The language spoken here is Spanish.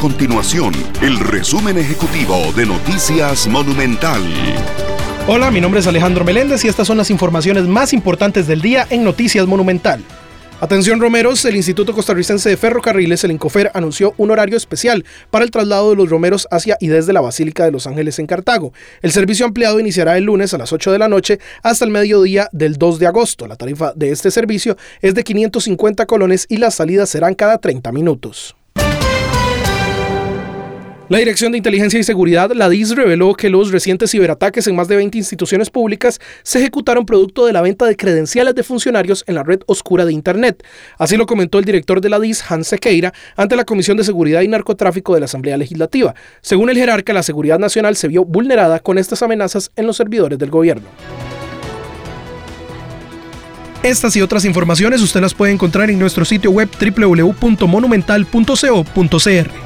Continuación, el resumen ejecutivo de Noticias Monumental. Hola, mi nombre es Alejandro Meléndez y estas son las informaciones más importantes del día en Noticias Monumental. Atención romeros, el Instituto Costarricense de Ferrocarriles, el Incofer, anunció un horario especial para el traslado de los romeros hacia y desde la Basílica de Los Ángeles en Cartago. El servicio ampliado iniciará el lunes a las 8 de la noche hasta el mediodía del 2 de agosto. La tarifa de este servicio es de 550 colones y las salidas serán cada 30 minutos. La Dirección de Inteligencia y Seguridad, la DIS, reveló que los recientes ciberataques en más de 20 instituciones públicas se ejecutaron producto de la venta de credenciales de funcionarios en la red oscura de Internet. Así lo comentó el director de la DIS, Hans Sequeira, ante la Comisión de Seguridad y Narcotráfico de la Asamblea Legislativa. Según el jerarca, la seguridad nacional se vio vulnerada con estas amenazas en los servidores del gobierno. Estas y otras informaciones usted las puede encontrar en nuestro sitio web www.monumental.co.cr.